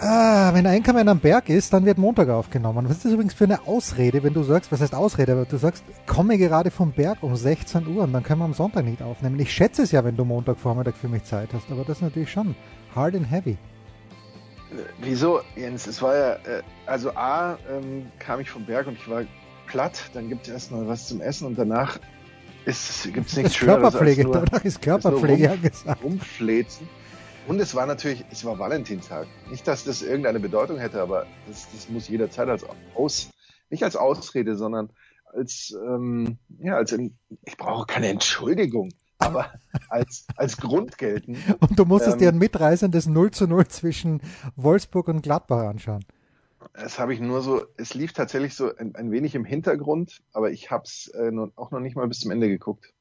Ah, wenn Einkommen am Berg ist, dann wird Montag aufgenommen. Was ist das übrigens für eine Ausrede, wenn du sagst, was heißt Ausrede, aber du sagst, komme gerade vom Berg um 16 Uhr und dann können wir am Sonntag nicht aufnehmen. Ich schätze es ja, wenn du Montagvormittag für mich Zeit hast, aber das ist natürlich schon hard and heavy. Wieso, Jens? Es war ja, äh, also A, ähm, kam ich vom Berg und ich war platt, dann gibt es erstmal was zum Essen und danach gibt es nichts Schöneres Körperpflege, als nur, danach ist Körperpflege angesagt. rumfläzen. Und es war natürlich, es war Valentinstag. Nicht, dass das irgendeine Bedeutung hätte, aber das, das muss jederzeit als Aus, nicht als Ausrede, sondern als, ähm, ja, als, ich brauche keine Entschuldigung, aber als, als Grund gelten. Und du musstest Ähm, dir ein mitreißendes 0 zu 0 zwischen Wolfsburg und Gladbach anschauen. Das habe ich nur so, es lief tatsächlich so ein, ein wenig im Hintergrund, aber ich habe es äh, auch noch nicht mal bis zum Ende geguckt.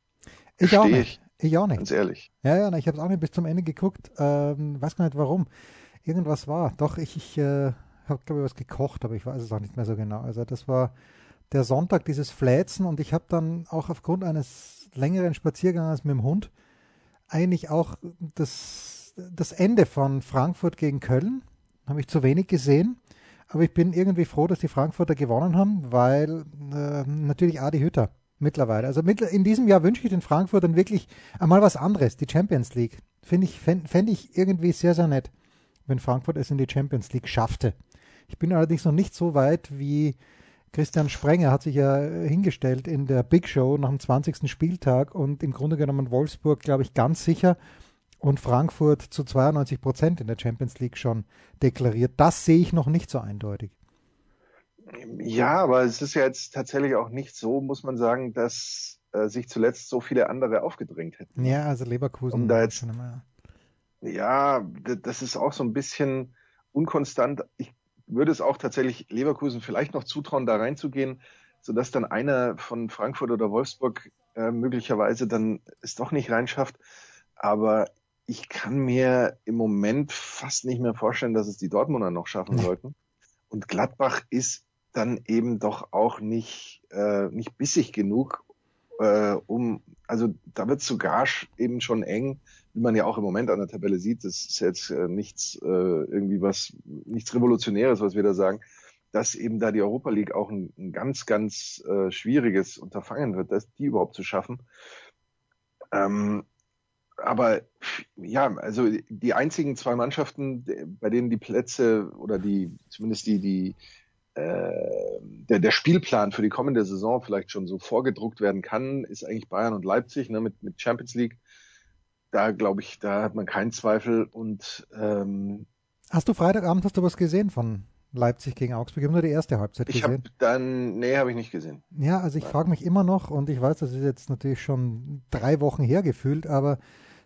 Ich auch nicht. Ich auch nicht. Ganz ehrlich. Ja, ja, ich habe es auch nicht bis zum Ende geguckt. Ähm, weiß gar nicht warum. Irgendwas war. Doch, ich, ich äh, habe, glaube ich, was gekocht, aber ich weiß es auch nicht mehr so genau. Also das war der Sonntag, dieses Fläzen und ich habe dann auch aufgrund eines längeren Spaziergangs mit dem Hund eigentlich auch das, das Ende von Frankfurt gegen Köln, habe ich zu wenig gesehen. Aber ich bin irgendwie froh, dass die Frankfurter gewonnen haben, weil äh, natürlich Adi Hütter mittlerweile. Also in diesem Jahr wünsche ich den Frankfurtern wirklich einmal was anderes, die Champions League. Finde ich, fände fänd ich irgendwie sehr, sehr nett, wenn Frankfurt es in die Champions League schaffte. Ich bin allerdings noch nicht so weit wie Christian Sprenger hat sich ja hingestellt in der Big Show nach dem 20. Spieltag und im Grunde genommen Wolfsburg, glaube ich, ganz sicher und Frankfurt zu 92 Prozent in der Champions League schon deklariert. Das sehe ich noch nicht so eindeutig. Ja, aber es ist ja jetzt tatsächlich auch nicht so, muss man sagen, dass äh, sich zuletzt so viele andere aufgedrängt hätten. Ja, also Leverkusen. Um da jetzt- schon immer- Ja, das ist auch so ein bisschen unkonstant. Ich würde es auch tatsächlich Leverkusen vielleicht noch zutrauen, da reinzugehen, sodass dann einer von Frankfurt oder Wolfsburg äh, möglicherweise dann es doch nicht reinschafft. Aber ich kann mir im Moment fast nicht mehr vorstellen, dass es die Dortmunder noch schaffen sollten. Und Gladbach ist dann eben doch auch nicht, äh, nicht bissig genug, äh, um, also da wird sogar eben schon eng, wie man ja auch im Moment an der Tabelle sieht, das ist jetzt äh, nichts äh, irgendwie was, nichts Revolutionäres, was wir da sagen, dass eben da die Europa League auch ein, ein ganz, ganz äh, schwieriges Unterfangen wird, das die überhaupt zu schaffen. Ähm, aber ja, also die einzigen zwei Mannschaften, bei denen die Plätze oder die, zumindest die, die äh, der, der Spielplan für die kommende Saison vielleicht schon so vorgedruckt werden kann, ist eigentlich Bayern und Leipzig ne, mit, mit Champions League. Da glaube ich, da hat man keinen Zweifel. Und ähm, Hast du Freitagabend hast du was gesehen von Leipzig gegen Augsburg? Ich habe nur die erste Halbzeit ich habe gesehen. dann, nee, habe ich nicht gesehen. Ja, also ich frage mich immer noch, und ich weiß, das ist jetzt natürlich schon drei Wochen her gefühlt, aber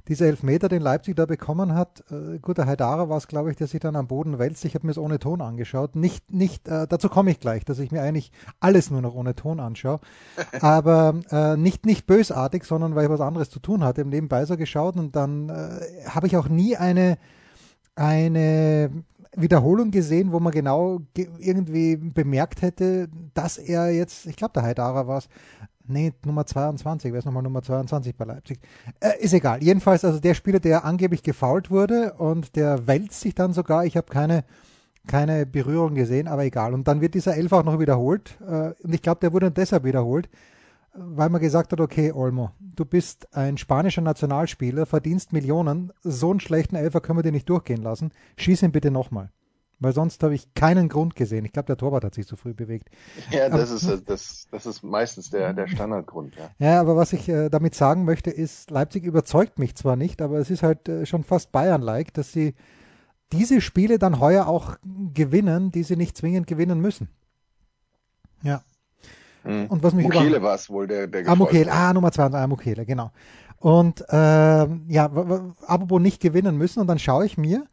dieser Elfmeter, den Leipzig da bekommen hat, äh, gut, der Haidara war es, glaube ich, der sich dann am Boden wälzt. Ich habe mir es ohne Ton angeschaut. Nicht, nicht, äh, dazu komme ich gleich, dass ich mir eigentlich alles nur noch ohne Ton anschaue. Aber äh, nicht, nicht bösartig, sondern weil ich was anderes zu tun hatte. Im Nebenbei so geschaut und dann äh, habe ich auch nie eine, eine Wiederholung gesehen, wo man genau ge irgendwie bemerkt hätte, dass er jetzt, ich glaube, der Haidara war es, nee, Nummer 22, wer ist nochmal Nummer 22 bei Leipzig? Äh, ist egal. Jedenfalls, also der Spieler, der angeblich gefault wurde und der wälzt sich dann sogar, ich habe keine, keine Berührung gesehen, aber egal. Und dann wird dieser Elf auch noch wiederholt äh, und ich glaube, der wurde deshalb wiederholt, weil man gesagt hat, okay, Olmo, du bist ein spanischer Nationalspieler, verdienst Millionen, so einen schlechten Elfer können wir dir nicht durchgehen lassen, schieß ihn bitte nochmal. Weil sonst habe ich keinen Grund gesehen. Ich glaube, der Torwart hat sich zu früh bewegt. Ja, das ist äh, das, das ist meistens der, der Standardgrund, ja. Ja, aber was ich äh, damit sagen möchte, ist, Leipzig überzeugt mich zwar nicht, aber es ist halt äh, schon fast Bayern-like, dass sie diese Spiele dann heuer auch gewinnen, die sie nicht zwingend gewinnen müssen. Ja. Hm. Und was mich Mukele war es wohl, der, der Ah, Mukele, ah, Nummer 22, ah, Mukele, genau. Und ähm, ja, apropos nicht gewinnen müssen, und dann schaue ich mir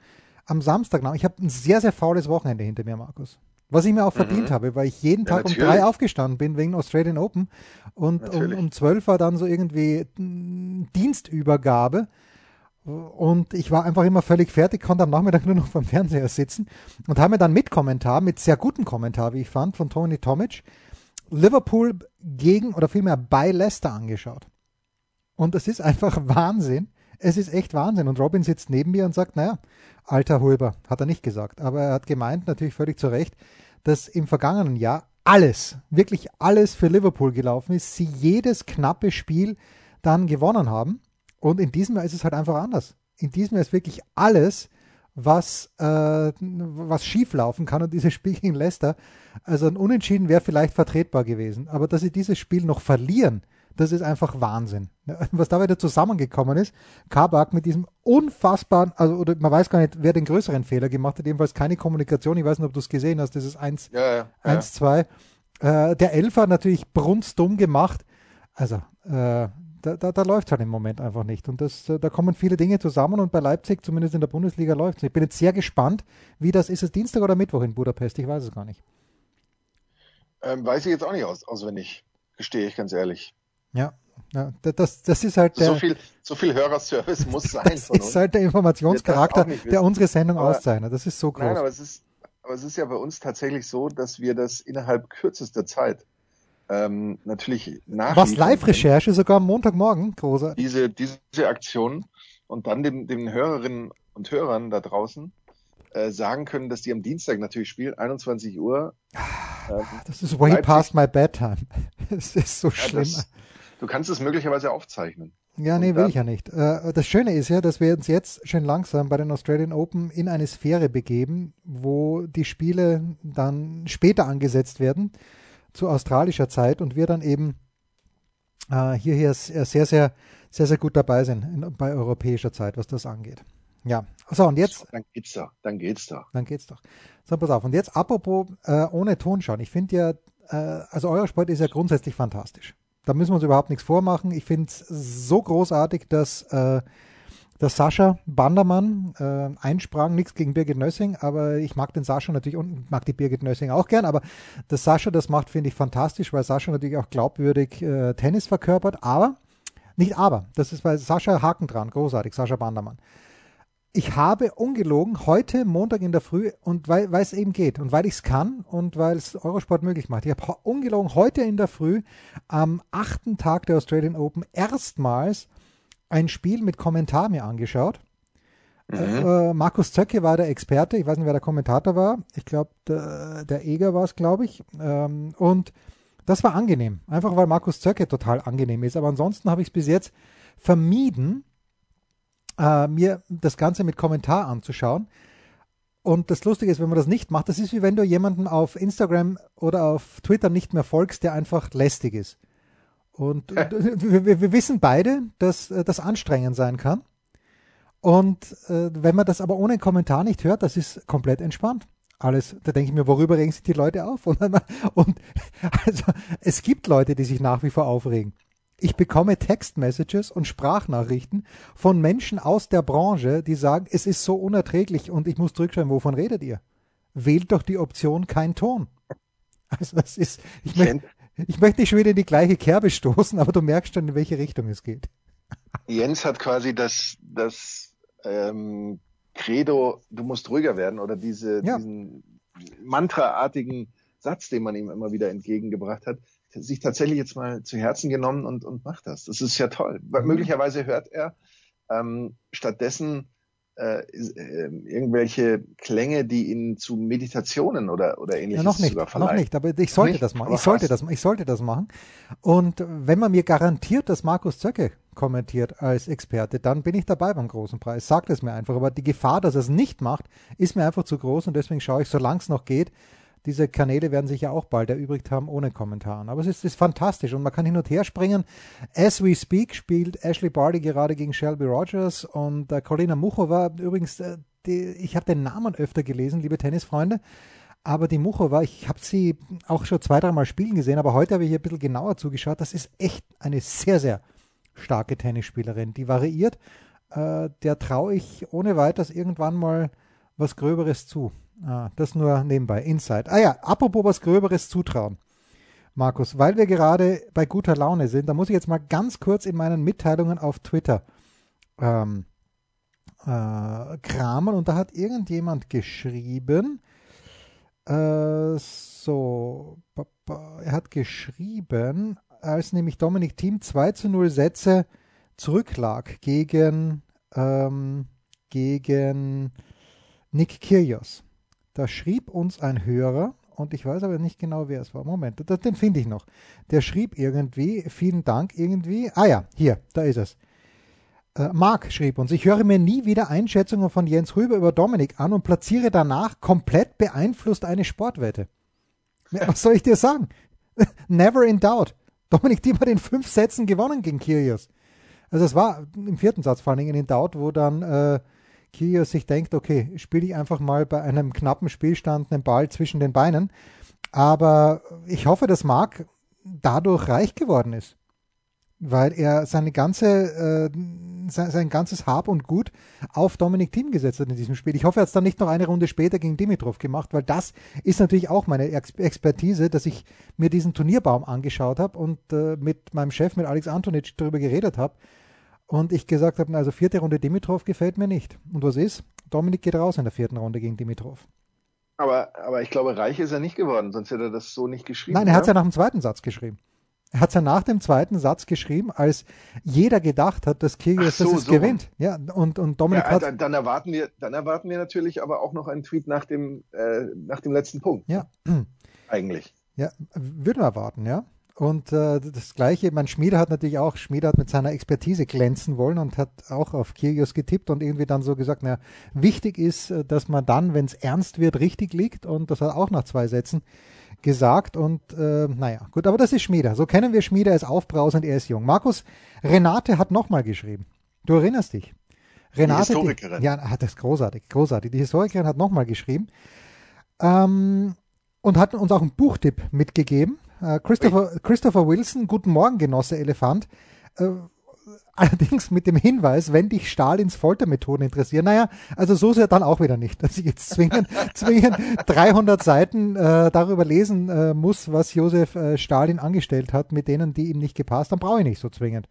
am Samstag nach, ich habe ein sehr, sehr faules Wochenende hinter mir, Markus. Was ich mir auch verdient mhm. habe, weil ich jeden Tag ja, um drei aufgestanden bin wegen Australian Open und um, um zwölf war dann so irgendwie Dienstübergabe. Und ich war einfach immer völlig fertig, konnte am Nachmittag nur noch vom Fernseher sitzen und habe mir dann mit Kommentar, mit sehr gutem Kommentar, wie ich fand, von Tony Tomic, Liverpool gegen oder vielmehr bei Leicester angeschaut. Und das ist einfach Wahnsinn. Es ist echt Wahnsinn. Und Robin sitzt neben mir und sagt, naja, alter Hulber, hat er nicht gesagt. Aber er hat gemeint, natürlich völlig zu Recht, dass im vergangenen Jahr alles, wirklich alles für Liverpool gelaufen ist. Sie jedes knappe Spiel dann gewonnen haben. Und in diesem Jahr ist es halt einfach anders. In diesem Jahr ist wirklich alles, was, äh, was schief laufen kann. Und dieses Spiel gegen Leicester, also ein Unentschieden wäre vielleicht vertretbar gewesen. Aber dass sie dieses Spiel noch verlieren, das ist einfach Wahnsinn. Was da wieder zusammengekommen ist, Kabak mit diesem unfassbaren, also oder man weiß gar nicht, wer den größeren Fehler gemacht hat, jedenfalls keine Kommunikation. Ich weiß nicht, ob du es gesehen hast, das ist 1, ja, ja, 1 2. Äh, der Elfer natürlich brunstdumm gemacht. Also, äh, da, da, da läuft halt im Moment einfach nicht. Und das, äh, da kommen viele Dinge zusammen und bei Leipzig, zumindest in der Bundesliga, läuft es. Ich bin jetzt sehr gespannt, wie das ist. Es Dienstag oder Mittwoch in Budapest? Ich weiß es gar nicht. Ähm, weiß ich jetzt auch nicht aus, auswendig, gestehe ich ganz ehrlich. Ja, ja, das, das ist halt der, so viel, so viel Hörerservice muss sein. Das ist halt der Informationscharakter, der unsere Sendung aber, auszeichnet. Das ist so groß. Nein, aber es ist, aber es ist ja bei uns tatsächlich so, dass wir das innerhalb kürzester Zeit ähm, natürlich nach. Was Live-Recherche sogar am Montagmorgen, großer. Diese, diese Aktion und dann den, den Hörerinnen und Hörern da draußen äh, sagen können, dass die am Dienstag natürlich spielen, 21 Uhr. Ähm, das ist way Leipzig. past my bedtime. Es ist so schlimm. Ja, das, Du kannst es möglicherweise aufzeichnen. Ja, nee, will ich ja nicht. Äh, das Schöne ist ja, dass wir uns jetzt schön langsam bei den Australian Open in eine Sphäre begeben, wo die Spiele dann später angesetzt werden, zu australischer Zeit und wir dann eben äh, hier, hier sehr, sehr, sehr, sehr gut dabei sind in, bei europäischer Zeit, was das angeht. Ja, so und jetzt. Dann geht's doch, dann geht's doch. Dann geht's doch. So, pass auf. Und jetzt apropos äh, ohne Ton schauen. Ich finde ja, äh, also Eurosport ist ja grundsätzlich fantastisch da müssen wir uns überhaupt nichts vormachen. Ich finde es so großartig, dass, äh, dass Sascha Bandermann äh, einsprang. Nichts gegen Birgit Nössing, aber ich mag den Sascha natürlich und mag die Birgit Nössing auch gern. Aber dass Sascha das macht, finde ich fantastisch, weil Sascha natürlich auch glaubwürdig äh, Tennis verkörpert. Aber, nicht aber, das ist bei Sascha Haken dran, großartig, Sascha Bandermann ich habe ungelogen heute Montag in der Früh und weil, weil es eben geht und weil ich es kann und weil es Eurosport möglich macht. Ich habe ungelogen heute in der Früh am achten Tag der Australian Open erstmals ein Spiel mit Kommentar mir angeschaut. Mhm. Äh, Markus Zöcke war der Experte. Ich weiß nicht, wer der Kommentator war. Ich glaube, der, der Eger war es, glaube ich. Ähm, und das war angenehm. Einfach weil Markus Zöcke total angenehm ist. Aber ansonsten habe ich es bis jetzt vermieden, äh, mir das Ganze mit Kommentar anzuschauen. Und das Lustige ist, wenn man das nicht macht, das ist wie wenn du jemanden auf Instagram oder auf Twitter nicht mehr folgst, der einfach lästig ist. Und wir, wir, wissen beide, dass äh, das anstrengend sein kann. Und äh, wenn man das aber ohne Kommentar nicht hört, das ist komplett entspannt. Alles, da denke ich mir, worüber regen sich die Leute auf? Und, und also es gibt Leute, die sich nach wie vor aufregen. Ich bekomme Textmessages und Sprachnachrichten von Menschen aus der Branche, die sagen, es ist so unerträglich und ich muss zurückschreiben, wovon redet ihr? Wählt doch die Option kein Ton. Also das ist, ich, möchte, ich möchte nicht schon wieder in die gleiche Kerbe stoßen, aber du merkst schon, in welche Richtung es geht. Jens hat quasi das, das ähm, Credo, du musst ruhiger werden oder diese, ja. diesen mantraartigen Satz, den man ihm immer wieder entgegengebracht hat, sich tatsächlich jetzt mal zu Herzen genommen und, und macht das. Das ist ja toll. Mhm. Möglicherweise hört er ähm, stattdessen äh, äh, irgendwelche Klänge, die ihn zu Meditationen oder oder ähnliches ja, noch nicht, noch nicht, aber ich sollte nicht, das machen. Ich sollte das, ich sollte das machen. Und wenn man mir garantiert, dass Markus Zöcke kommentiert als Experte, dann bin ich dabei beim großen Preis. Sagt es mir einfach. Aber die Gefahr, dass er es nicht macht, ist mir einfach zu groß und deswegen schaue ich, solange es noch geht, diese Kanäle werden sich ja auch bald erübrigt haben ohne Kommentaren. Aber es ist, ist fantastisch und man kann hin und her springen. As we speak spielt Ashley Barty gerade gegen Shelby Rogers und äh, Colina Muchova. Übrigens, äh, die, ich habe den Namen öfter gelesen, liebe Tennisfreunde. Aber die Muchova, ich habe sie auch schon zwei, dreimal spielen gesehen, aber heute habe ich hier ein bisschen genauer zugeschaut. Das ist echt eine sehr, sehr starke Tennisspielerin. Die variiert. Äh, der traue ich ohne weiteres irgendwann mal was Gröberes zu. Ah, das nur nebenbei. Inside. Ah ja, apropos was Gröberes zutrauen. Markus, weil wir gerade bei guter Laune sind, da muss ich jetzt mal ganz kurz in meinen Mitteilungen auf Twitter ähm, äh, kramen und da hat irgendjemand geschrieben, äh, so, er hat geschrieben, als nämlich Dominik Team 2 zu 0 Sätze zurücklag gegen, ähm, gegen Nick Kyrgios. Da schrieb uns ein Hörer, und ich weiß aber nicht genau, wer es war. Moment, den finde ich noch. Der schrieb irgendwie, vielen Dank irgendwie. Ah ja, hier, da ist es. Äh, Marc schrieb uns, ich höre mir nie wieder Einschätzungen von Jens Rüber über Dominik an und platziere danach komplett beeinflusst eine Sportwette. Was soll ich dir sagen? Never in doubt. Dominik Thiem hat in fünf Sätzen gewonnen gegen Kyrgios. Also es war im vierten Satz vor allen Dingen in doubt, wo dann äh, Kyrgios sich denkt, okay, spiele ich einfach mal bei einem knappen Spielstand einen Ball zwischen den Beinen. Aber ich hoffe, dass Marc dadurch reich geworden ist weil er seine ganze, äh, sein, sein, ganzes Hab und Gut auf Dominik Thiem gesetzt hat in diesem Spiel. Ich hoffe, er hat es dann nicht noch eine Runde später gegen Dimitrov gemacht, weil das ist natürlich auch meine Ex Expertise, dass ich mir diesen Turnierbaum angeschaut habe und äh, mit meinem Chef, mit Alex Antonic, darüber geredet habe. Und ich gesagt habe, also vierte Runde Dimitrov gefällt mir nicht. Und was ist? Dominik geht raus in der vierten Runde gegen Dimitrov. Aber, aber ich glaube, reich ist er nicht geworden, sonst hätte er das so nicht geschrieben. Nein, er hat es ja nach dem zweiten Satz geschrieben. Er hat es ja nach dem zweiten Satz geschrieben, als jeder gedacht hat, dass Kyrgios so, das so. gewinnt. Ja, und, und Dominik ja, hat. Dann, dann, erwarten wir, dann erwarten wir natürlich aber auch noch einen Tweet nach dem, äh, nach dem letzten Punkt. Ja. Eigentlich. Ja, würden wir erwarten, ja. Und äh, das Gleiche, mein Schmieder hat natürlich auch, Schmieder hat mit seiner Expertise glänzen wollen und hat auch auf Kyrgios getippt und irgendwie dann so gesagt, na, wichtig ist, äh, dass man dann, wenn es ernst wird, richtig liegt und das hat auch nach zwei Sätzen gesagt und äh, naja, gut, aber das ist Schmieder. So kennen wir Schmieder, er ist aufbrausend, er ist jung. Markus, Renate hat nochmal geschrieben. Du erinnerst dich. Renate, die Historikerin. Die, ja, hat das großartig, großartig. Die Historikerin hat nochmal geschrieben ähm, und hat uns auch einen Buchtipp mitgegeben. Äh, Christopher, Christopher Wilson, Guten Morgen, Genosse Elefant. Äh, Allerdings mit dem Hinweis, wenn dich Stalins Foltermethoden interessieren, naja, also so ist er dann auch wieder nicht, dass ich jetzt zwingend, zwingend 300 Seiten äh, darüber lesen äh, muss, was Josef äh, Stalin angestellt hat, mit denen, die ihm nicht gepasst haben, brauche ich nicht so zwingend.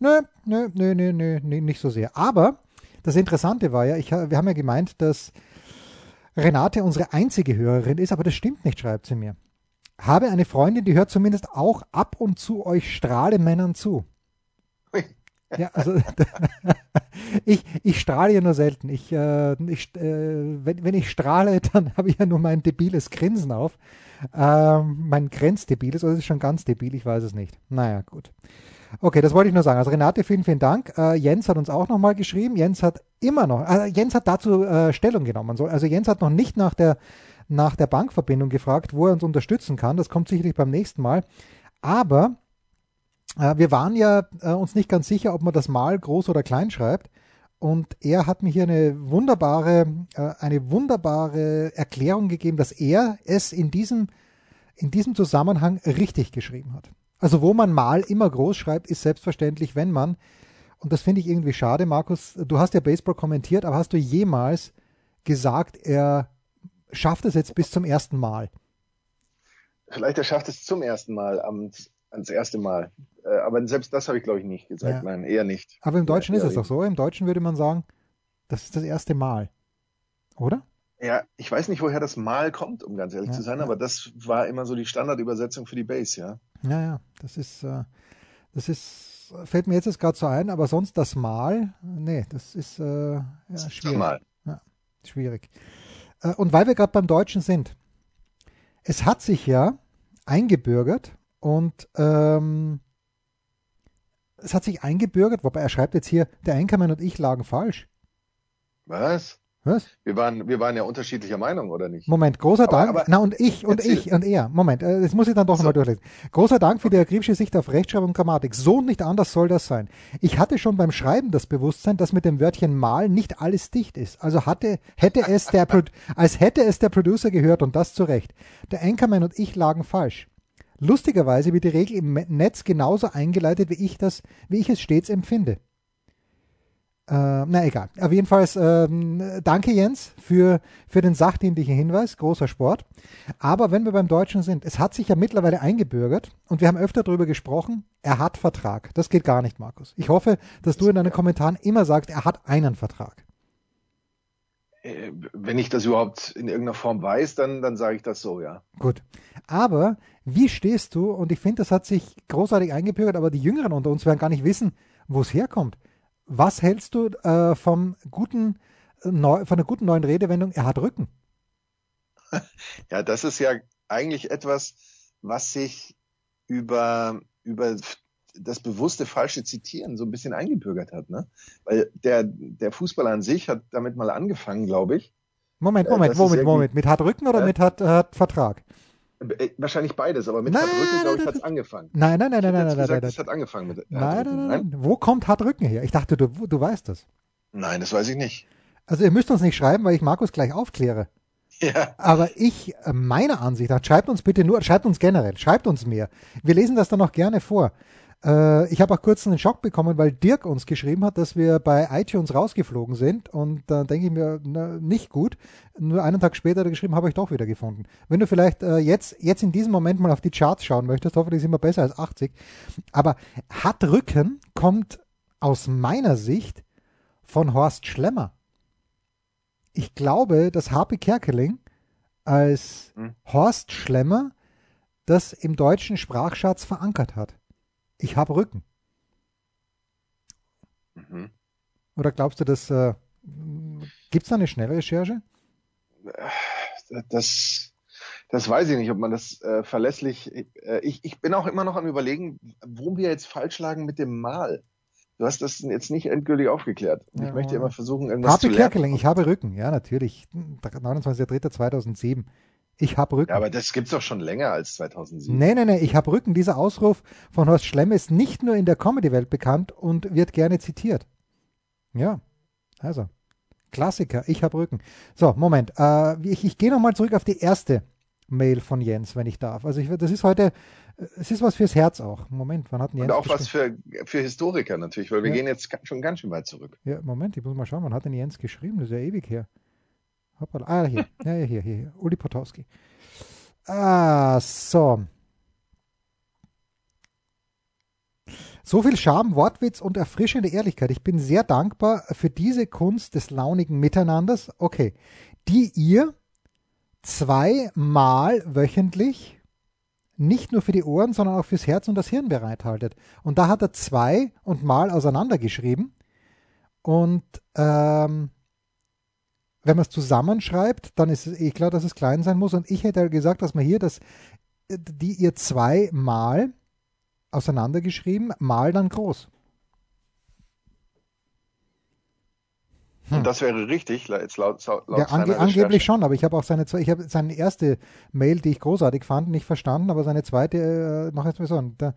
Nö, nö, nö, nö, nö, nö, nicht so sehr. Aber das Interessante war ja, ich, wir haben ja gemeint, dass Renate unsere einzige Hörerin ist, aber das stimmt nicht, schreibt sie mir. Habe eine Freundin, die hört zumindest auch ab und zu euch Strahlemännern zu. Ja, also ich, ich strahle ja nur selten. Ich, äh, ich, äh, wenn, wenn ich strahle, dann habe ich ja nur mein debiles Grinsen auf. Ähm, mein grenzdebiles, oder ist es schon ganz debil? Ich weiß es nicht. Naja, gut. Okay, das wollte ich nur sagen. Also Renate, vielen, vielen Dank. Äh, Jens hat uns auch nochmal geschrieben. Jens hat immer noch, äh, Jens hat dazu äh, Stellung genommen. Also Jens hat noch nicht nach der, nach der Bankverbindung gefragt, wo er uns unterstützen kann. Das kommt sicherlich beim nächsten Mal. Aber äh, wir waren ja äh, uns nicht ganz sicher, ob man das mal groß oder klein schreibt. Und er hat mir hier eine wunderbare, äh, eine wunderbare Erklärung gegeben, dass er es in diesem, in diesem Zusammenhang richtig geschrieben hat. Also wo man mal immer groß schreibt, ist selbstverständlich, wenn man, und das finde ich irgendwie schade, Markus, du hast ja Baseball kommentiert, aber hast du jemals gesagt, er schafft es jetzt bis zum ersten Mal? Vielleicht er schafft es zum ersten Mal am ans erste Mal. Äh, aber selbst das habe ich, glaube ich, nicht gesagt. Ja. Nein, eher nicht. Aber im Deutschen ja, ist es doch so. Im Deutschen würde man sagen, das ist das erste Mal. Oder? Ja, ich weiß nicht, woher das Mal kommt, um ganz ehrlich ja, zu sein, aber das war immer so die Standardübersetzung für die Base, ja. Ja, ja, das ist, äh, das ist, fällt mir jetzt gerade so ein, aber sonst das Mal, nee, das ist äh, ja, schwierig. Mal. Ja, schwierig. Äh, und weil wir gerade beim Deutschen sind, es hat sich ja eingebürgert, und ähm, es hat sich eingebürgert, wobei er schreibt jetzt hier, der Einkommen und ich lagen falsch. Was? Was? Wir waren, wir waren ja unterschiedlicher Meinung, oder nicht? Moment, großer aber, Dank. Aber, Na, und ich, und erzähl. ich, und er. Moment, äh, das muss ich dann doch so. nochmal durchlesen. Großer Dank für die akribische Sicht auf Rechtschreibung und Grammatik. So und nicht anders soll das sein. Ich hatte schon beim Schreiben das Bewusstsein, dass mit dem Wörtchen mal nicht alles dicht ist. Also hatte, hätte es der, als hätte es der Producer gehört und das zu Recht. Der Anchorman und ich lagen falsch. Lustigerweise wird die Regel im Netz genauso eingeleitet, wie ich, das, wie ich es stets empfinde. Äh, na egal. Auf jeden Fall ähm, danke Jens für, für den sachdienlichen Hinweis. Großer Sport. Aber wenn wir beim Deutschen sind, es hat sich ja mittlerweile eingebürgert und wir haben öfter darüber gesprochen, er hat Vertrag. Das geht gar nicht, Markus. Ich hoffe, dass du in deinen Kommentaren immer sagst, er hat einen Vertrag. Äh, wenn ich das überhaupt in irgendeiner Form weiß, dann, dann sage ich das so, ja. Gut. Aber wie stehst du, und ich finde, das hat sich großartig eingebürgert, aber die Jüngeren unter uns werden gar nicht wissen, wo es herkommt. Was hältst du äh, vom guten, äh, neu, von einer guten neuen Redewendung, er hat Rücken? Ja, das ist ja eigentlich etwas, was sich über, über das bewusste falsche Zitieren so ein bisschen eingebürgert hat, ne? Weil der, der Fußballer an sich hat damit mal angefangen, glaube ich. Moment, Moment, äh, Moment, Moment. Mit hat Rücken oder äh? mit hat, hat Vertrag? Äh, wahrscheinlich beides, aber mit nein, Hartrücken, glaube ich, hat es angefangen. Nein, nein, nein, nein, nein, nein, gesagt, nein. Es hat angefangen mit nein, nein, nein, nein. Wo kommt Hartrücken her? Ich dachte, du, du weißt das. Nein, das weiß ich nicht. Also ihr müsst uns nicht schreiben, weil ich Markus gleich aufkläre. Ja. Aber ich, äh, meiner Ansicht nach, schreibt uns bitte nur, schreibt uns generell, schreibt uns mehr. Wir lesen das dann noch gerne vor. Äh, ich habe auch kurz einen Schock bekommen, weil Dirk uns geschrieben hat, dass wir bei iTunes rausgeflogen sind. Und da denke ich mir, na, nicht gut. Nur einen Tag später hat er geschrieben, habe ich doch wieder gefunden. Wenn du vielleicht äh, jetzt, jetzt in diesem Moment mal auf die Charts schauen möchtest, hoffentlich sind wir besser als 80. Aber hat Rücken kommt aus meiner Sicht von Horst Schlemmer. Ich glaube, dass Harpe Kerkeling als hm. Horst Schlemmer das im deutschen Sprachschatz verankert hat ich habe Rücken. Mhm. Oder glaubst du, dass äh, gibt es da eine schnelle Recherche? Das, das weiß ich nicht, ob man das äh, verlässlich. Äh, ich, ich bin auch immer noch am überlegen, wo wir jetzt falsch lagen mit dem Mal. Du hast das jetzt nicht endgültig aufgeklärt. Ja, ich möchte immer versuchen, irgendwas Harpe zu lernen. Kerkeling, ich habe Rücken, ja, natürlich. 29.03.2007. Ich habe Rücken. Ja, aber das gibt's doch schon länger als 2007. Nee, nee, nee, ich habe Rücken. Dieser Ausruf von Horst Schlemm ist nicht nur in der Comedy-Welt bekannt und wird gerne zitiert. Ja, also, Klassiker, ich habe Rücken. So, Moment, äh, ich, ich gehe nochmal zurück auf die erste Mail von Jens, wenn ich darf. Also ich, das ist heute, es ist was fürs Herz auch. Moment, wann hat denn Jens Und auch was für, für Historiker natürlich, weil wir ja. gehen jetzt schon ganz schön weit zurück. Ja, Moment, ich muss mal schauen, wann hat denn Jens geschrieben? Das ist ja ewig her. Hoppala. Ah, hier. Ja, hier, hier, hier. Uli Potowski. Ah, so. So viel Charme, Wortwitz und erfrischende Ehrlichkeit. Ich bin sehr dankbar für diese Kunst des launigen Miteinanders. Okay. Die ihr zweimal wöchentlich nicht nur für die Ohren, sondern auch fürs Herz und das Hirn bereithaltet. Und da hat er zwei und mal auseinandergeschrieben. Und ähm, wenn man es zusammenschreibt, dann ist es eh klar, dass es klein sein muss. Und ich hätte gesagt, dass man hier das, die ihr zweimal auseinandergeschrieben, mal dann groß. Hm. Und das wäre richtig, jetzt laut, laut ja, ange angeblich schon, aber ich habe auch seine, ich habe seine erste Mail, die ich großartig fand, nicht verstanden, aber seine zweite, äh, noch jetzt mal so, da,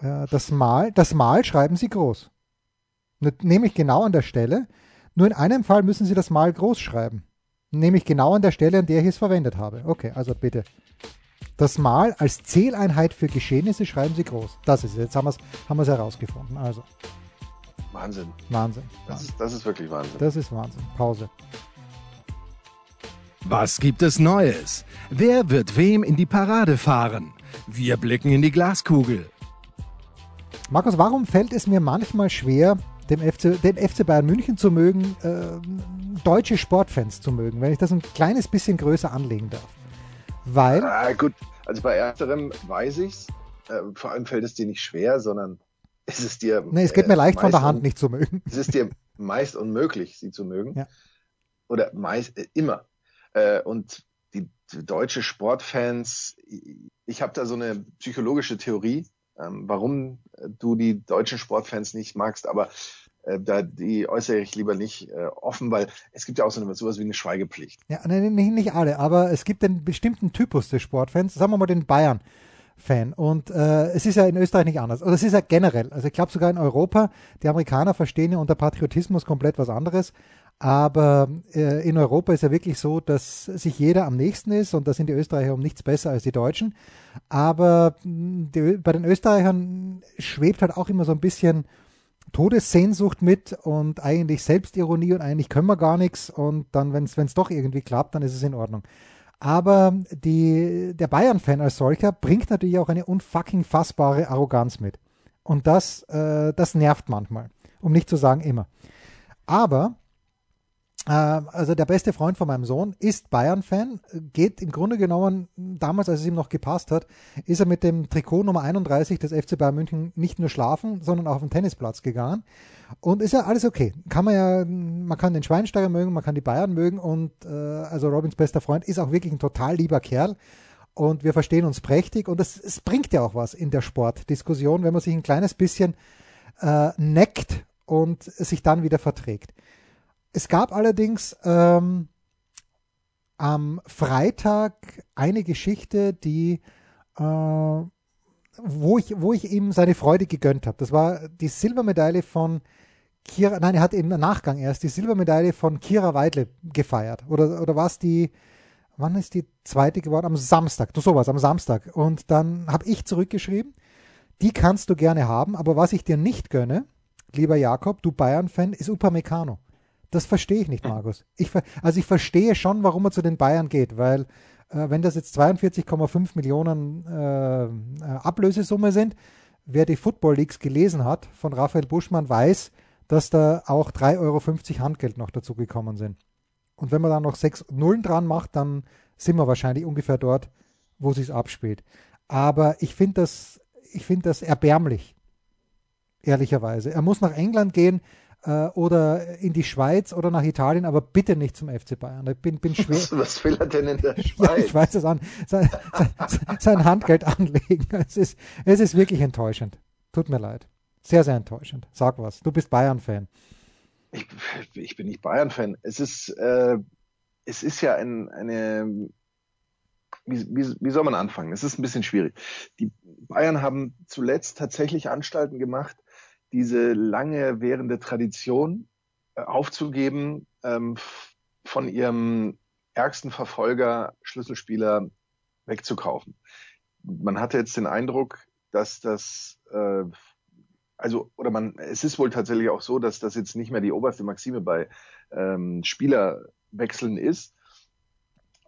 äh, das Mal, das Mal schreiben Sie groß. Nämlich genau an der Stelle, nur in einem Fall müssen Sie das mal groß schreiben. Nämlich genau an der Stelle, an der ich es verwendet habe. Okay, also bitte. Das Mal als Zähleinheit für Geschehnisse schreiben Sie groß. Das ist es. Jetzt haben wir es haben herausgefunden. Also. Wahnsinn. Wahnsinn. Das ist, das ist wirklich Wahnsinn. Das ist Wahnsinn. Pause. Was gibt es Neues? Wer wird wem in die Parade fahren? Wir blicken in die Glaskugel. Markus, warum fällt es mir manchmal schwer, dem FC, den FC Bayern München zu mögen, äh, deutsche Sportfans zu mögen, wenn ich das ein kleines bisschen größer anlegen darf. Weil. Ah, gut, also bei ersterem weiß ich's. Äh, vor allem fällt es dir nicht schwer, sondern ist es dir. Nee, es geht mir äh, leicht von der Hand, nicht zu mögen. Es ist dir meist unmöglich, sie zu mögen. Ja. Oder meist äh, immer. Äh, und die, die deutsche Sportfans, ich habe da so eine psychologische Theorie, ähm, warum du die deutschen Sportfans nicht magst, aber äh, da die äußere ich lieber nicht äh, offen, weil es gibt ja auch so eine, sowas wie eine Schweigepflicht. Ja, nee, nicht, nicht alle, aber es gibt einen bestimmten Typus des Sportfans, sagen wir mal den Bayern. Fan. Und äh, es ist ja in Österreich nicht anders. Oder es ist ja generell. Also ich glaube sogar in Europa, die Amerikaner verstehen ja unter Patriotismus komplett was anderes. Aber äh, in Europa ist ja wirklich so, dass sich jeder am nächsten ist und da sind die Österreicher um nichts besser als die Deutschen. Aber die, bei den Österreichern schwebt halt auch immer so ein bisschen Todessehnsucht mit und eigentlich Selbstironie und eigentlich können wir gar nichts und dann, wenn es doch irgendwie klappt, dann ist es in Ordnung. Aber die, der Bayern-Fan als solcher bringt natürlich auch eine unfucking fassbare Arroganz mit. Und das, äh, das nervt manchmal, um nicht zu sagen immer. Aber also der beste Freund von meinem Sohn ist Bayern-Fan, geht im Grunde genommen, damals, als es ihm noch gepasst hat, ist er mit dem Trikot Nummer 31 des FC Bayern München nicht nur schlafen, sondern auch auf den Tennisplatz gegangen. Und ist ja alles okay. Kann man ja, man kann den Schweinsteiger mögen, man kann die Bayern mögen und äh, also Robins bester Freund ist auch wirklich ein total lieber Kerl und wir verstehen uns prächtig und es bringt ja auch was in der Sportdiskussion, wenn man sich ein kleines bisschen äh, neckt und sich dann wieder verträgt. Es gab allerdings ähm, am Freitag eine Geschichte, die äh, wo ich, wo ich ihm seine Freude gegönnt habe. Das war die Silbermedaille von Kira, nein, er hat im Nachgang erst die Silbermedaille von Kira Weidle gefeiert. Oder, oder war es die, wann ist die zweite geworden? Am Samstag, du sowas, am Samstag. Und dann habe ich zurückgeschrieben, die kannst du gerne haben, aber was ich dir nicht gönne, lieber Jakob, du Bayern-Fan, ist Upamecano. Das verstehe ich nicht, Markus. Ich, also ich verstehe schon, warum er zu den Bayern geht, weil äh, wenn das jetzt 42,5 Millionen äh, äh, Ablösesumme sind, wer die Football Leagues gelesen hat von Raphael Buschmann weiß, dass da auch 3,50 Euro Handgeld noch dazu gekommen sind. Und wenn man dann noch sechs Nullen dran macht, dann sind wir wahrscheinlich ungefähr dort, wo sich abspielt. Aber ich finde das, ich finde das erbärmlich, ehrlicherweise. Er muss nach England gehen, äh, oder in die Schweiz oder nach Italien, aber bitte nicht zum FC Bayern. Ich bin, bin schwer. Was, was will er denn in der Schweiz? Ja, ich weiß es an. Sein, sein, sein Handgeld anlegen. Es ist, es ist wirklich enttäuschend. Tut mir leid. Sehr, sehr enttäuschend. Sag was. Du bist Bayern-Fan. Ich, ich, bin nicht Bayern-Fan. Es ist, äh, es ist ja ein, eine, wie, wie, wie soll man anfangen? Es ist ein bisschen schwierig. Die Bayern haben zuletzt tatsächlich Anstalten gemacht, diese lange währende Tradition äh, aufzugeben, ähm, von ihrem ärgsten Verfolger, Schlüsselspieler wegzukaufen. Man hatte jetzt den Eindruck, dass das, äh, also, oder man, es ist wohl tatsächlich auch so, dass das jetzt nicht mehr die oberste Maxime bei ähm, Spielerwechseln ist.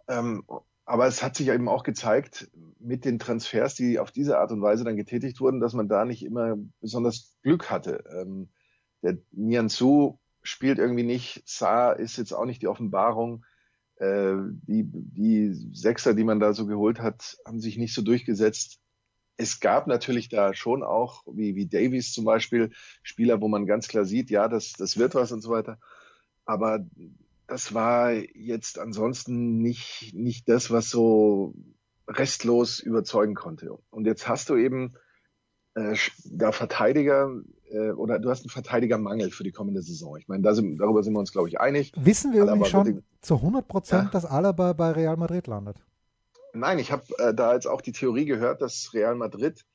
Ähm, aber es hat sich eben auch gezeigt, mit den Transfers, die auf diese Art und Weise dann getätigt wurden, dass man da nicht immer besonders Glück hatte. Ähm, der Nian Su spielt irgendwie nicht, Sa ist jetzt auch nicht die Offenbarung. Äh, die, die Sechser, die man da so geholt hat, haben sich nicht so durchgesetzt. Es gab natürlich da schon auch, wie, wie Davies zum Beispiel, Spieler, wo man ganz klar sieht, ja, das, das wird was und so weiter. Aber das war jetzt ansonsten nicht, nicht das, was so restlos überzeugen konnte. Und jetzt hast du eben äh, da Verteidiger äh, oder du hast einen Verteidigermangel für die kommende Saison. Ich meine, da sind, darüber sind wir uns, glaube ich, einig. Wissen wir übrigens schon die, zu 100 Prozent, ja. dass Alaba bei Real Madrid landet? Nein, ich habe äh, da jetzt auch die Theorie gehört, dass Real Madrid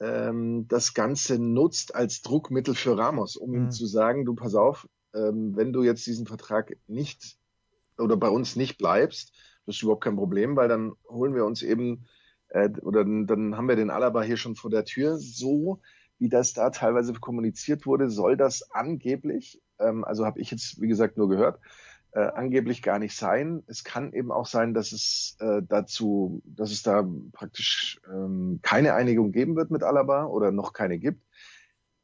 ähm, das Ganze nutzt als Druckmittel für Ramos, um mhm. ihm zu sagen, du pass auf, ähm, wenn du jetzt diesen Vertrag nicht oder bei uns nicht bleibst, das ist überhaupt kein Problem, weil dann holen wir uns eben äh, oder dann, dann haben wir den Alaba hier schon vor der Tür. So wie das da teilweise kommuniziert wurde, soll das angeblich, ähm, also habe ich jetzt wie gesagt nur gehört, äh, angeblich gar nicht sein. Es kann eben auch sein, dass es äh, dazu, dass es da praktisch ähm, keine Einigung geben wird mit Alaba oder noch keine gibt.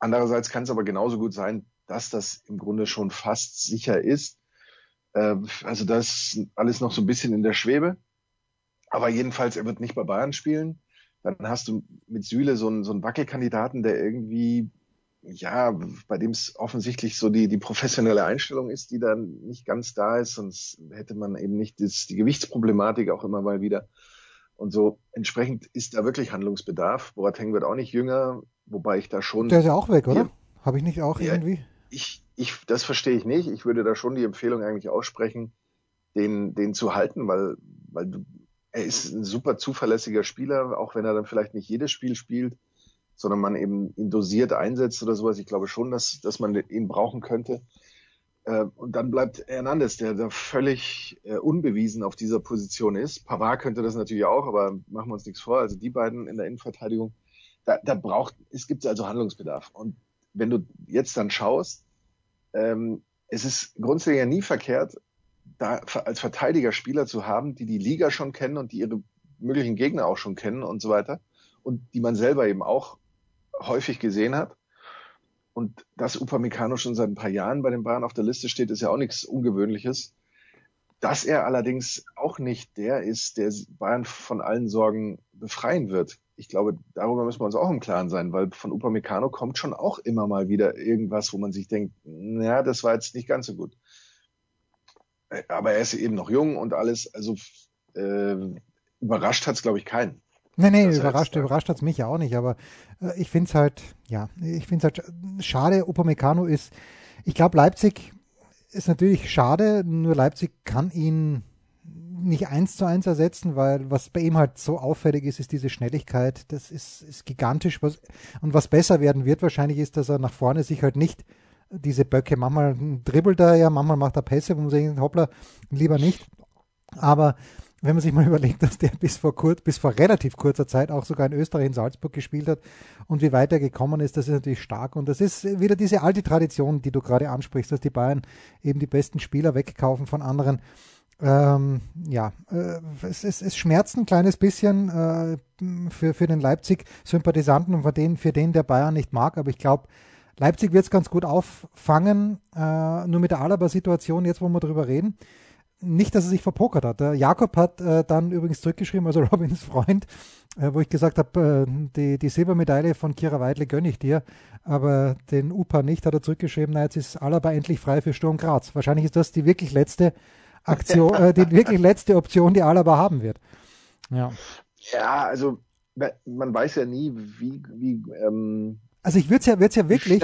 Andererseits kann es aber genauso gut sein, dass das im Grunde schon fast sicher ist. Äh, also das ist alles noch so ein bisschen in der Schwebe. Aber jedenfalls, er wird nicht bei Bayern spielen. Dann hast du mit Süle so einen, so einen Wackelkandidaten, der irgendwie, ja, bei dem es offensichtlich so die, die professionelle Einstellung ist, die dann nicht ganz da ist, sonst hätte man eben nicht das, die Gewichtsproblematik auch immer mal wieder. Und so entsprechend ist da wirklich Handlungsbedarf. Boateng wird auch nicht jünger, wobei ich da schon. Der ist ja auch weg, oder? Habe ich nicht auch ja, irgendwie? Ich, ich, das verstehe ich nicht. Ich würde da schon die Empfehlung eigentlich aussprechen, den, den zu halten, weil, weil du, er ist ein super zuverlässiger Spieler, auch wenn er dann vielleicht nicht jedes Spiel spielt, sondern man eben ihn dosiert einsetzt oder sowas. Ich glaube schon, dass, dass man ihn brauchen könnte. Äh, und dann bleibt Hernandez, der da völlig äh, unbewiesen auf dieser Position ist. Pavard könnte das natürlich auch, aber machen wir uns nichts vor. Also die beiden in der Innenverteidigung, da, da braucht, es gibt also Handlungsbedarf. Und wenn du jetzt dann schaust, ähm, es ist grundsätzlich ja nie verkehrt, da als Verteidiger Spieler zu haben, die die Liga schon kennen und die ihre möglichen Gegner auch schon kennen und so weiter und die man selber eben auch häufig gesehen hat. Und dass Upamecano schon seit ein paar Jahren bei den Bayern auf der Liste steht, ist ja auch nichts Ungewöhnliches. Dass er allerdings auch nicht der ist, der Bayern von allen Sorgen befreien wird. Ich glaube, darüber müssen wir uns auch im Klaren sein, weil von Upamecano kommt schon auch immer mal wieder irgendwas, wo man sich denkt, naja, das war jetzt nicht ganz so gut. Äh, aber er ist eben noch jung und alles, also äh, überrascht hat es, glaube ich, keinen. Nee, nee, überrascht, überrascht hat es mich ja auch nicht, aber äh, ich finde es halt, ja, ich finde es halt schade, Upamecano ist, ich glaube, Leipzig ist natürlich schade, nur Leipzig kann ihn nicht eins zu eins ersetzen, weil was bei ihm halt so auffällig ist, ist diese Schnelligkeit. Das ist, ist gigantisch. Was, und was besser werden wird wahrscheinlich ist, dass er nach vorne sich halt nicht diese Böcke, manchmal dribbelt er ja, manchmal macht er Pässe, wo man sich hoppla, lieber nicht. Aber wenn man sich mal überlegt, dass der bis vor, kurz, bis vor relativ kurzer Zeit auch sogar in Österreich in Salzburg gespielt hat und wie weit er gekommen ist, das ist natürlich stark. Und das ist wieder diese alte Tradition, die du gerade ansprichst, dass die Bayern eben die besten Spieler wegkaufen von anderen. Ähm, ja, äh, es, es, es schmerzt ein kleines bisschen äh, für, für den Leipzig-Sympathisanten und für den, für den der Bayern nicht mag, aber ich glaube, Leipzig wird es ganz gut auffangen, äh, nur mit der Alaba-Situation, jetzt wo wir darüber reden nicht, dass er sich verpokert hat. Der Jakob hat äh, dann übrigens zurückgeschrieben, also Robins Freund, äh, wo ich gesagt habe, äh, die, die Silbermedaille von Kira Weidle gönne ich dir, aber den UPA nicht, hat er zurückgeschrieben, na jetzt ist Alaba endlich frei für Sturm Graz. Wahrscheinlich ist das die wirklich letzte Aktion, äh, die wirklich letzte Option, die Alaba haben wird. Ja, ja also man weiß ja nie, wie, wie ähm, also ich würde es ja, ja wirklich,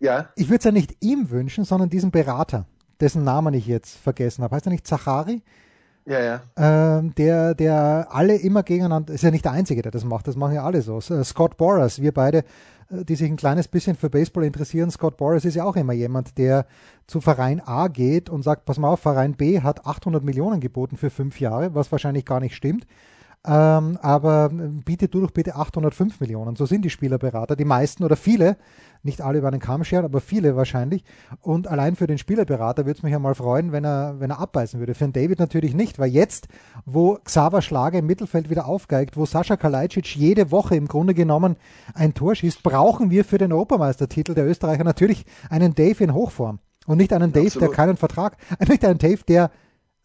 ja. ich würde es ja nicht ihm wünschen, sondern diesem Berater dessen Namen ich jetzt vergessen habe. Heißt er nicht Zachari? Ja, ja. Ähm, der, der alle immer gegeneinander, ist ja nicht der Einzige, der das macht, das machen ja alle so. Äh, Scott Boras, wir beide, äh, die sich ein kleines bisschen für Baseball interessieren, Scott Boras ist ja auch immer jemand, der zu Verein A geht und sagt, pass mal auf, Verein B hat 800 Millionen geboten für fünf Jahre, was wahrscheinlich gar nicht stimmt. Ähm, aber biete du doch bitte 805 Millionen. So sind die Spielerberater. Die meisten oder viele nicht alle über einen Kamm scheren, aber viele wahrscheinlich. Und allein für den Spielerberater würde es mich einmal freuen, wenn er, wenn er abbeißen würde. Für den David natürlich nicht, weil jetzt, wo Xaver Schlager im Mittelfeld wieder aufgeigt, wo Sascha Kalajdzic jede Woche im Grunde genommen ein Tor schießt, brauchen wir für den Europameistertitel der Österreicher natürlich einen Dave in Hochform. Und nicht einen Dave, Absolut. der keinen Vertrag, nicht einen Dave, der,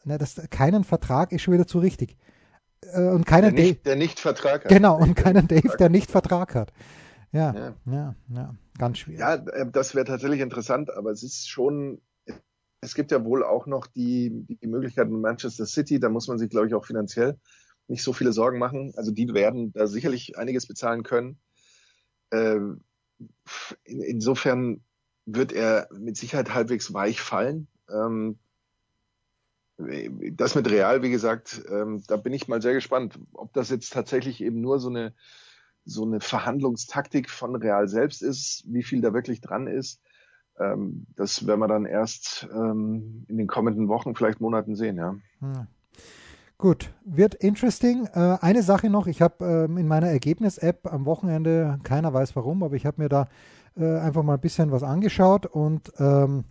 na, das, keinen Vertrag ist schon wieder zu richtig. Äh, und keinen der nicht, Dave, der nicht Vertrag hat. Genau, und keinen Dave, der nicht Vertrag hat. Ja, ja, ja, ja, ganz schwierig. Ja, äh, das wäre tatsächlich interessant, aber es ist schon, es gibt ja wohl auch noch die, die Möglichkeit in Manchester City, da muss man sich, glaube ich, auch finanziell nicht so viele Sorgen machen. Also die werden da sicherlich einiges bezahlen können. Ähm, insofern wird er mit Sicherheit halbwegs weich fallen. Ähm, das mit Real, wie gesagt, ähm, da bin ich mal sehr gespannt, ob das jetzt tatsächlich eben nur so eine so eine Verhandlungstaktik von Real selbst ist, wie viel da wirklich dran ist. Ähm, das werden wir dann erst ähm, in den kommenden Wochen, vielleicht Monaten sehen, ja. Hm. Gut, wird interesting. Äh, eine Sache noch, ich habe ähm, in meiner Ergebnis-App am Wochenende, keiner weiß warum, aber ich habe mir da äh, einfach mal ein bisschen was angeschaut und ähm,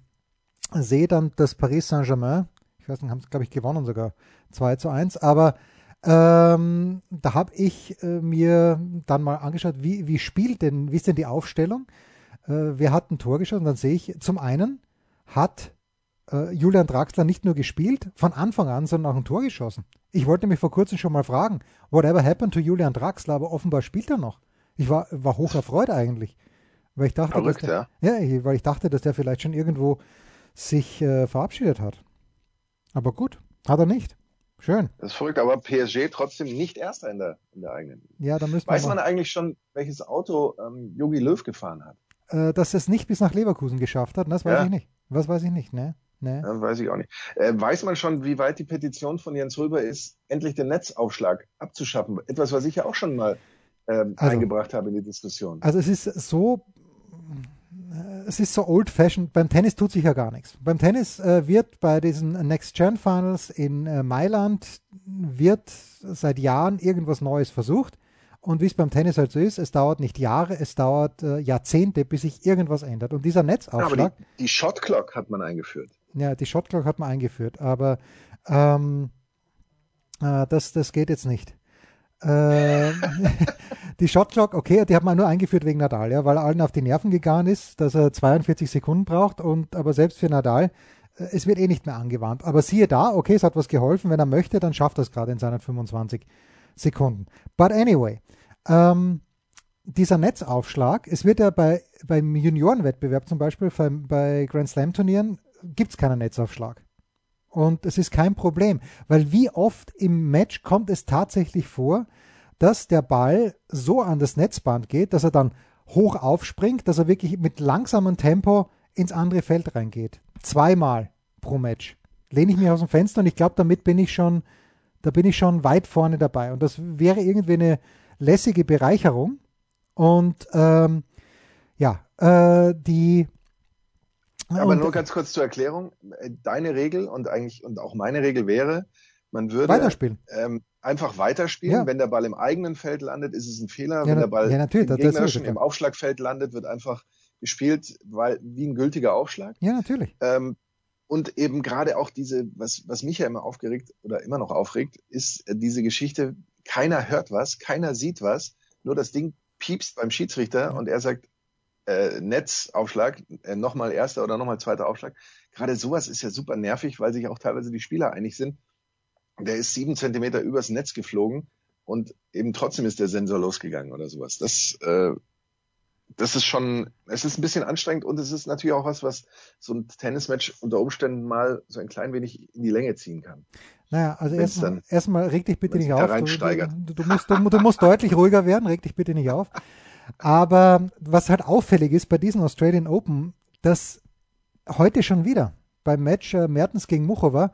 sehe dann, dass Paris Saint-Germain, ich weiß nicht, haben es glaube ich gewonnen sogar 2 zu 1, aber ähm, da habe ich äh, mir dann mal angeschaut, wie, wie spielt denn, wie ist denn die Aufstellung? Äh, wer hat ein Tor geschossen? Dann sehe ich, zum einen hat äh, Julian Draxler nicht nur gespielt, von Anfang an, sondern auch ein Tor geschossen. Ich wollte mich vor kurzem schon mal fragen, whatever happened to Julian Draxler, aber offenbar spielt er noch. Ich war, war hoch erfreut eigentlich. Weil ich dachte, Verrückt, der, ja. ja. weil ich dachte, dass der vielleicht schon irgendwo sich äh, verabschiedet hat. Aber gut, hat er nicht. Schön. Das ist verrückt, aber PSG trotzdem nicht Erster in der, in der eigenen. Ja, da müssen Weiß man eigentlich schon, welches Auto ähm, Jogi Löw gefahren hat? Äh, dass es nicht bis nach Leverkusen geschafft hat, das weiß ja. ich nicht. Was weiß ich nicht, ne? Nee. Ja, weiß ich auch nicht. Äh, weiß man schon, wie weit die Petition von Jens Röber ist, endlich den Netzaufschlag abzuschaffen? Etwas, was ich ja auch schon mal ähm, also, eingebracht habe in die Diskussion. Also es ist so es ist so old-fashioned. Beim Tennis tut sich ja gar nichts. Beim Tennis äh, wird bei diesen Next-Gen-Finals in äh, Mailand wird seit Jahren irgendwas Neues versucht Und wie es beim Tennis halt so ist, es dauert nicht Jahre, es dauert äh, Jahrzehnte, bis sich irgendwas ändert. Und dieser Netzaufschlag. aber die, die Shot Clock hat man eingeführt. Ja, die Shot Clock hat man eingeführt, aber ähm, äh, das, das geht jetzt nicht. Äh, die Shot Clock, okay, die hat man nur eingeführt wegen Nadal, ja, weil allen auf die Nerven gegangen ist, dass er 42 Sekunden braucht und aber selbst für Nadal, äh, es wird eh nicht mehr angewandt. Aber siehe da, okay, es hat was geholfen, wenn er möchte, dann schafft er es gerade in seinen 25 Sekunden. But anyway, ähm, dieser Netzaufschlag, es wird ja bei, beim Juniorenwettbewerb zum Beispiel, bei, bei Grand Slam Turnieren, gibt es keinen Netzaufschlag. Und es ist kein Problem, weil wie oft im Match kommt es tatsächlich vor, dass der Ball so an das Netzband geht, dass er dann hoch aufspringt, dass er wirklich mit langsamem Tempo ins andere Feld reingeht. Zweimal pro Match. Lehne ich mich aus dem Fenster und ich glaube, damit bin ich schon, da bin ich schon weit vorne dabei. Und das wäre irgendwie eine lässige Bereicherung. Und ähm, ja, äh, die. Aber und, nur ganz kurz zur Erklärung. Deine Regel und eigentlich und auch meine Regel wäre, man würde weiterspielen. Ähm, einfach weiterspielen. Ja. Wenn der Ball im eigenen Feld landet, ist es ein Fehler. Ja, Wenn der Ball ja, im gegnerischen im Aufschlagfeld landet, wird einfach gespielt, weil wie ein gültiger Aufschlag. Ja, natürlich. Ähm, und eben gerade auch diese, was, was mich ja immer aufgeregt oder immer noch aufregt, ist diese Geschichte, keiner hört was, keiner sieht was, nur das Ding piepst beim Schiedsrichter und er sagt, äh, Netzaufschlag, äh, nochmal erster oder nochmal zweiter Aufschlag. Gerade sowas ist ja super nervig, weil sich auch teilweise die Spieler einig sind. Der ist sieben Zentimeter übers Netz geflogen und eben trotzdem ist der Sensor losgegangen oder sowas. Das, äh, das ist schon, es ist ein bisschen anstrengend und es ist natürlich auch was, was so ein Tennismatch unter Umständen mal so ein klein wenig in die Länge ziehen kann. Naja, also erstmal erst reg dich bitte nicht auf. Du, du, du, musst, du, du musst deutlich ruhiger werden, reg dich bitte nicht auf. Aber was halt auffällig ist bei diesen Australian Open, dass heute schon wieder beim Match äh, Mertens gegen Muchova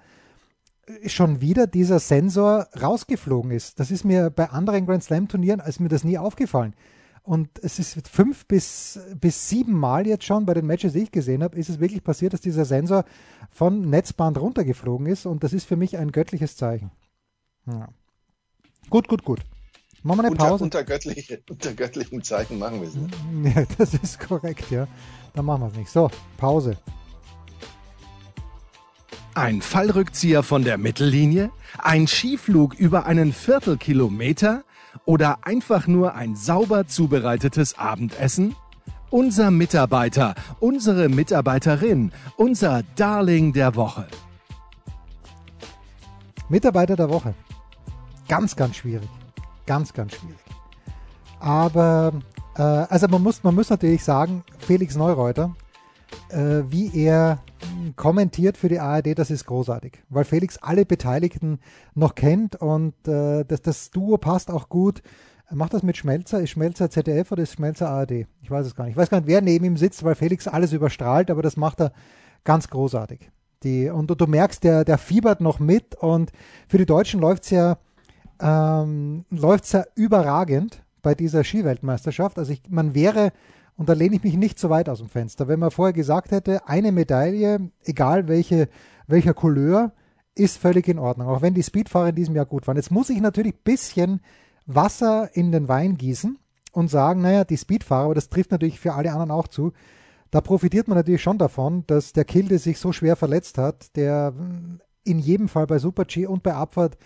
äh, schon wieder dieser Sensor rausgeflogen ist. Das ist mir bei anderen Grand Slam Turnieren, ist mir das nie aufgefallen. Und es ist fünf bis, bis sieben Mal jetzt schon bei den Matches, die ich gesehen habe, ist es wirklich passiert, dass dieser Sensor von Netzband runtergeflogen ist. Und das ist für mich ein göttliches Zeichen. Ja. Gut, gut, gut. Machen wir eine unter, Pause. Unter, göttliche, unter göttlichen Zeichen machen wir es nicht. Ja, das ist korrekt, ja. Dann machen wir es nicht. So, Pause. Ein Fallrückzieher von der Mittellinie? Ein Skiflug über einen Viertelkilometer? oder einfach nur ein sauber zubereitetes Abendessen? Unser Mitarbeiter, unsere Mitarbeiterin, unser Darling der Woche. Mitarbeiter der Woche. Ganz, ganz schwierig. Ganz, ganz schwierig. Aber, äh, also man muss, man muss natürlich sagen, Felix Neureuter, äh, wie er kommentiert für die ARD, das ist großartig, weil Felix alle Beteiligten noch kennt und äh, das, das Duo passt auch gut. Macht das mit Schmelzer? Ist Schmelzer ZDF oder ist Schmelzer ARD? Ich weiß es gar nicht. Ich weiß gar nicht, wer neben ihm sitzt, weil Felix alles überstrahlt, aber das macht er ganz großartig. Die, und du, du merkst, der, der fiebert noch mit und für die Deutschen läuft es ja, ähm, läuft's ja überragend bei dieser Skiweltmeisterschaft. Also ich, man wäre und da lehne ich mich nicht so weit aus dem Fenster. Wenn man vorher gesagt hätte, eine Medaille, egal welche, welcher Couleur, ist völlig in Ordnung. Auch wenn die Speedfahrer in diesem Jahr gut waren. Jetzt muss ich natürlich ein bisschen Wasser in den Wein gießen und sagen, naja, die Speedfahrer, aber das trifft natürlich für alle anderen auch zu, da profitiert man natürlich schon davon, dass der Kilde sich so schwer verletzt hat, der in jedem Fall bei Super-G und bei Abfahrt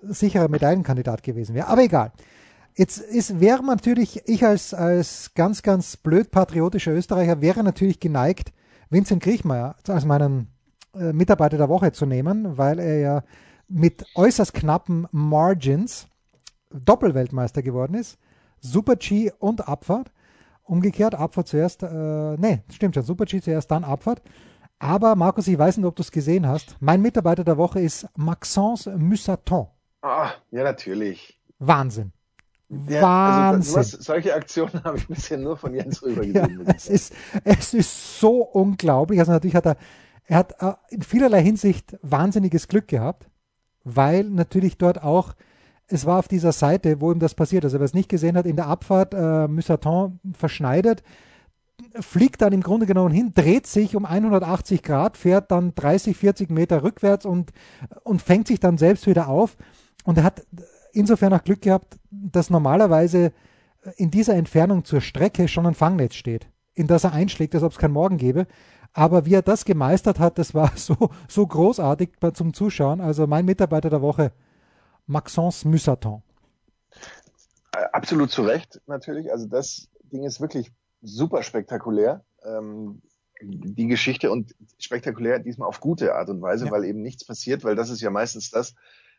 sicherer Medaillenkandidat gewesen wäre. Aber egal. Jetzt ist, wäre natürlich, ich als, als ganz, ganz blöd patriotischer Österreicher wäre natürlich geneigt, Vincent Griechmeier als meinen äh, Mitarbeiter der Woche zu nehmen, weil er ja mit äußerst knappen Margins Doppelweltmeister geworden ist. Super G und Abfahrt. Umgekehrt, Abfahrt zuerst, äh, nee, stimmt schon, Super G zuerst, dann Abfahrt. Aber Markus, ich weiß nicht, ob du es gesehen hast. Mein Mitarbeiter der Woche ist Maxence Mussaton. Ah, ja, natürlich. Wahnsinn. Ja, Wahnsinn. Also, sowas, solche Aktionen habe ich bisher nur von Jens rüber gesehen. Ja, es, ist, es ist so unglaublich. Also natürlich hat er, er hat äh, in vielerlei Hinsicht wahnsinniges Glück gehabt, weil natürlich dort auch, es war auf dieser Seite, wo ihm das passiert. Also wer es nicht gesehen hat, in der Abfahrt äh, Mussaton verschneidet, fliegt dann im Grunde genommen hin, dreht sich um 180 Grad, fährt dann 30, 40 Meter rückwärts und, und fängt sich dann selbst wieder auf. Und er hat insofern auch Glück gehabt, dass normalerweise in dieser Entfernung zur Strecke schon ein Fangnetz steht, in das er einschlägt, als ob es kein Morgen gäbe. Aber wie er das gemeistert hat, das war so, so großartig zum Zuschauen. Also mein Mitarbeiter der Woche, Maxence Mussaton. Absolut zu Recht, natürlich. Also das Ding ist wirklich super spektakulär. Ähm, die Geschichte und spektakulär diesmal auf gute Art und Weise, ja. weil eben nichts passiert, weil das ist ja meistens das,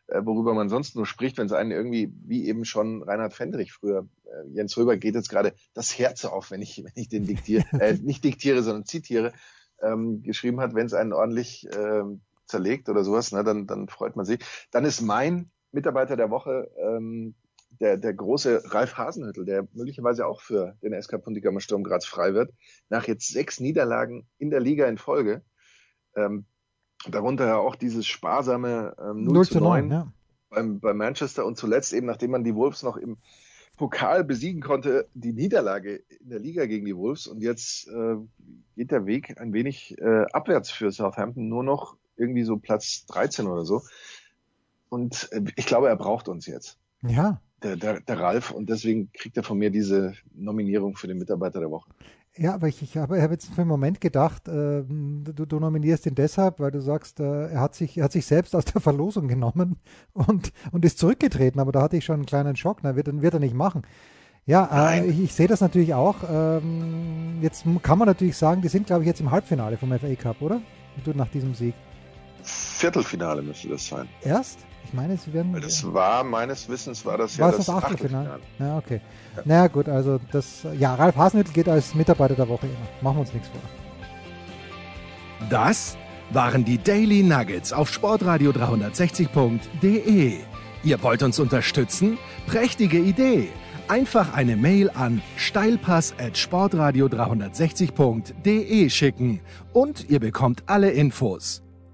worüber man sonst nur spricht, wenn es einen irgendwie, wie eben schon Reinhard Fendrich früher, äh, Jens Röber geht jetzt gerade das Herz auf, wenn ich, wenn ich den diktiere, äh, nicht diktiere, sondern zitiere, ähm, geschrieben hat, wenn es einen ordentlich äh, zerlegt oder sowas, ne, dann, dann freut man sich. Dann ist mein Mitarbeiter der Woche ähm, der, der große Ralf Hasenhüttel, der möglicherweise auch für den SK Puntigammer Sturm Graz frei wird, nach jetzt sechs Niederlagen in der Liga in Folge, ähm, darunter ja auch dieses sparsame ähm, 0, 0 zu 9, 9 ja. beim, bei Manchester und zuletzt eben, nachdem man die Wolves noch im Pokal besiegen konnte, die Niederlage in der Liga gegen die Wolves und jetzt äh, geht der Weg ein wenig äh, abwärts für Southampton, nur noch irgendwie so Platz 13 oder so. Und äh, ich glaube, er braucht uns jetzt. Ja, der, der, der Ralf und deswegen kriegt er von mir diese Nominierung für den Mitarbeiter der Woche. Ja, aber ich, ich habe, habe jetzt für einen Moment gedacht, äh, du, du, nominierst ihn deshalb, weil du sagst, äh, er, hat sich, er hat sich selbst aus der Verlosung genommen und, und ist zurückgetreten, aber da hatte ich schon einen kleinen Schock, na, wird, wird er nicht machen. Ja, äh, ich, ich, sehe das natürlich auch. Ähm, jetzt kann man natürlich sagen, die sind, glaube ich, jetzt im Halbfinale vom FA Cup, oder? Nach diesem Sieg. Viertelfinale müsste das sein. Erst? Ich meine, sie werden. Das war meines Wissens war das war ja das, das Achtelfinale. Achtelfinale. Ja, okay. Ja. Naja, gut, also das. Ja, Ralf Hasenhüttl geht als Mitarbeiter der Woche immer. Machen wir uns nichts vor. Das waren die Daily Nuggets auf Sportradio 360.de. Ihr wollt uns unterstützen? Prächtige Idee! Einfach eine Mail an steilpass at sportradio 360.de schicken und ihr bekommt alle Infos.